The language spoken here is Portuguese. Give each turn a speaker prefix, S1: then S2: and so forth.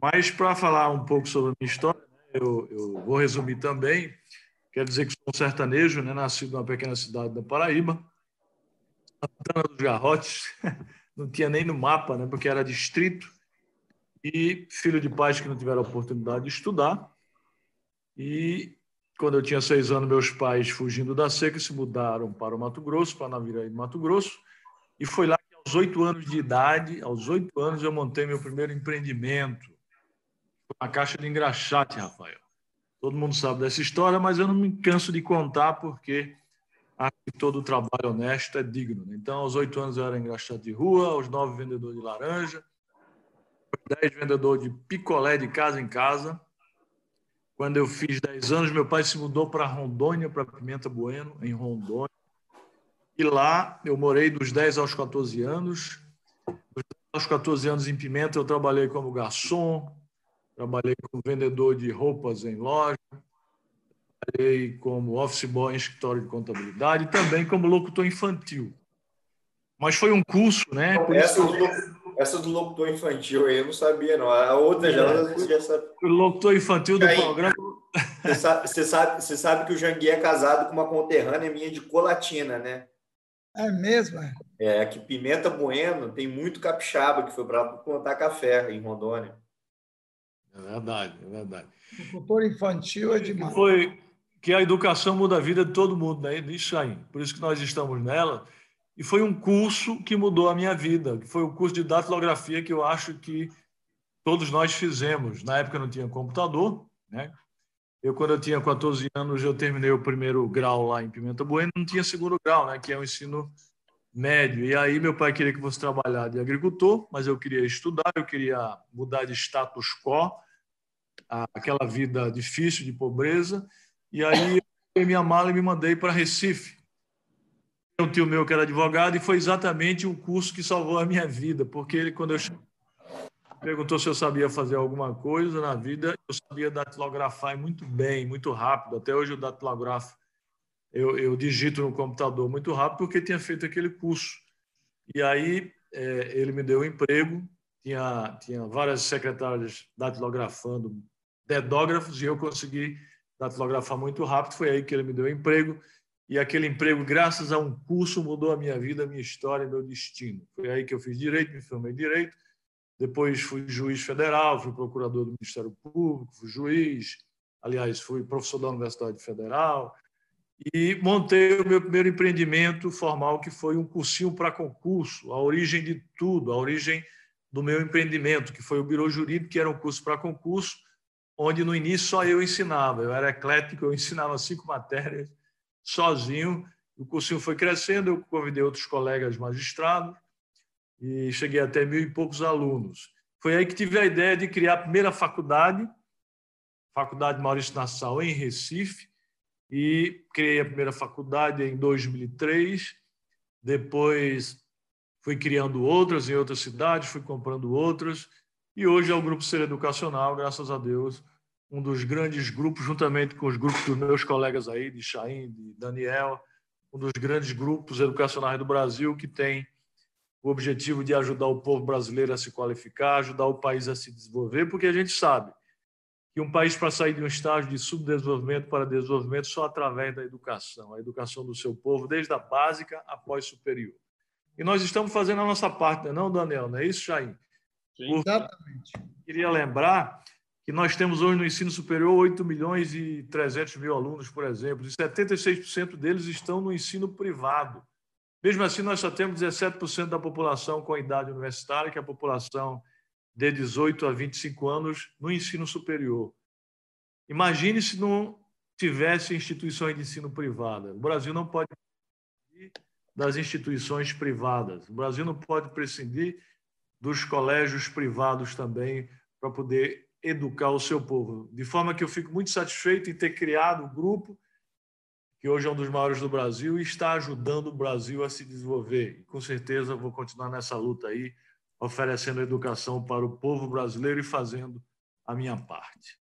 S1: Mas para falar um pouco sobre a minha história, né, eu, eu, vou resumir também. Quero dizer que sou um sertanejo, né, nascido numa pequena cidade da Paraíba, Santana dos Garrotes, não tinha nem no mapa, né, porque era distrito, e filho de pais que não tiveram oportunidade de estudar. E quando eu tinha seis anos, meus pais, fugindo da seca, se mudaram para o Mato Grosso, para Naviraí do Mato Grosso, e foi lá que, aos oito anos de idade, aos oito anos, eu montei meu primeiro empreendimento, uma caixa de engraxate, Rafael. Todo mundo sabe dessa história, mas eu não me canso de contar porque acho que todo trabalho honesto é digno. Né? Então, aos oito anos eu era engraxate de rua, aos nove vendedor de laranja, aos dez vendedor de picolé de casa em casa. Quando eu fiz dez anos, meu pai se mudou para Rondônia, para Pimenta Bueno, em Rondônia. E lá eu morei dos 10 aos 14 anos. Dos 10 aos 14 anos em Pimenta eu trabalhei como garçom, trabalhei como vendedor de roupas em loja, trabalhei como office boy em escritório de contabilidade e também como locutor infantil. Mas foi um curso, né?
S2: essa, do, essa do locutor infantil aí eu não sabia, não. A outra já, é, já sabe.
S1: O locutor infantil do aí, programa.
S2: Você sabe, você, sabe, você sabe que o Jangui é casado com uma conterrânea minha de Colatina, né?
S3: É mesmo?
S2: É, que Pimenta Bueno tem muito capixaba que foi para plantar café em Rondônia.
S1: É verdade, é verdade.
S3: O cultor infantil é demais.
S1: Foi que a educação muda a vida de todo mundo, né? Isso aí. Por isso que nós estamos nela. E foi um curso que mudou a minha vida, que foi o curso de datilografia que eu acho que todos nós fizemos. Na época não tinha computador, né? Eu, quando eu tinha 14 anos, eu terminei o primeiro grau lá em Pimenta Bueno, não tinha segundo grau, né? Que é o ensino médio. E aí meu pai queria que fosse trabalhar de agricultor, mas eu queria estudar, eu queria mudar de status quo, aquela vida difícil de pobreza. E aí eu peguei minha mala e me mandei para Recife. Um tio meu que era advogado e foi exatamente o curso que salvou a minha vida, porque ele quando eu perguntou se eu sabia fazer alguma coisa na vida, eu sabia datilografar muito bem, muito rápido. Até hoje eu datilografo eu, eu digito no computador muito rápido porque tinha feito aquele curso. E aí é, ele me deu um emprego, tinha, tinha várias secretárias datilografando dedógrafos e eu consegui datilografar muito rápido. Foi aí que ele me deu um emprego. E aquele emprego, graças a um curso, mudou a minha vida, a minha história, meu destino. Foi aí que eu fiz direito, me formei direito. Depois fui juiz federal, fui procurador do Ministério Público, fui juiz, aliás, fui professor da Universidade Federal, e montei o meu primeiro empreendimento formal, que foi um cursinho para concurso, a origem de tudo, a origem do meu empreendimento, que foi o Biro Jurídico, que era um curso para concurso, onde no início só eu ensinava, eu era eclético, eu ensinava cinco matérias sozinho, o cursinho foi crescendo, eu convidei outros colegas magistrados e cheguei até mil e poucos alunos. Foi aí que tive a ideia de criar a primeira faculdade, Faculdade Maurício Nassau, em Recife, e criei a primeira faculdade em 2003. Depois fui criando outras em outras cidades, fui comprando outras. E hoje é o Grupo Ser Educacional, graças a Deus, um dos grandes grupos, juntamente com os grupos dos meus colegas aí, de Chaim, de Daniel, um dos grandes grupos educacionais do Brasil que tem o objetivo de ajudar o povo brasileiro a se qualificar, ajudar o país a se desenvolver, porque a gente sabe que um país para sair de um estágio de subdesenvolvimento para desenvolvimento só através da educação, a educação do seu povo, desde a básica após superior. E nós estamos fazendo a nossa parte, não, é não Daniel? Não é isso, Jair?
S3: Sim, exatamente.
S1: Queria lembrar que nós temos hoje no ensino superior 8 milhões e 300 mil alunos, por exemplo, e 76% deles estão no ensino privado. Mesmo assim, nós só temos 17% da população com a idade universitária, que é a população de 18 a 25 anos no ensino superior. Imagine se não tivesse instituições de ensino privada. O Brasil não pode prescindir das instituições privadas. O Brasil não pode prescindir dos colégios privados também para poder educar o seu povo. De forma que eu fico muito satisfeito em ter criado um grupo que hoje é um dos maiores do Brasil e está ajudando o Brasil a se desenvolver. E, com certeza vou continuar nessa luta aí oferecendo educação para o povo brasileiro e fazendo a minha parte.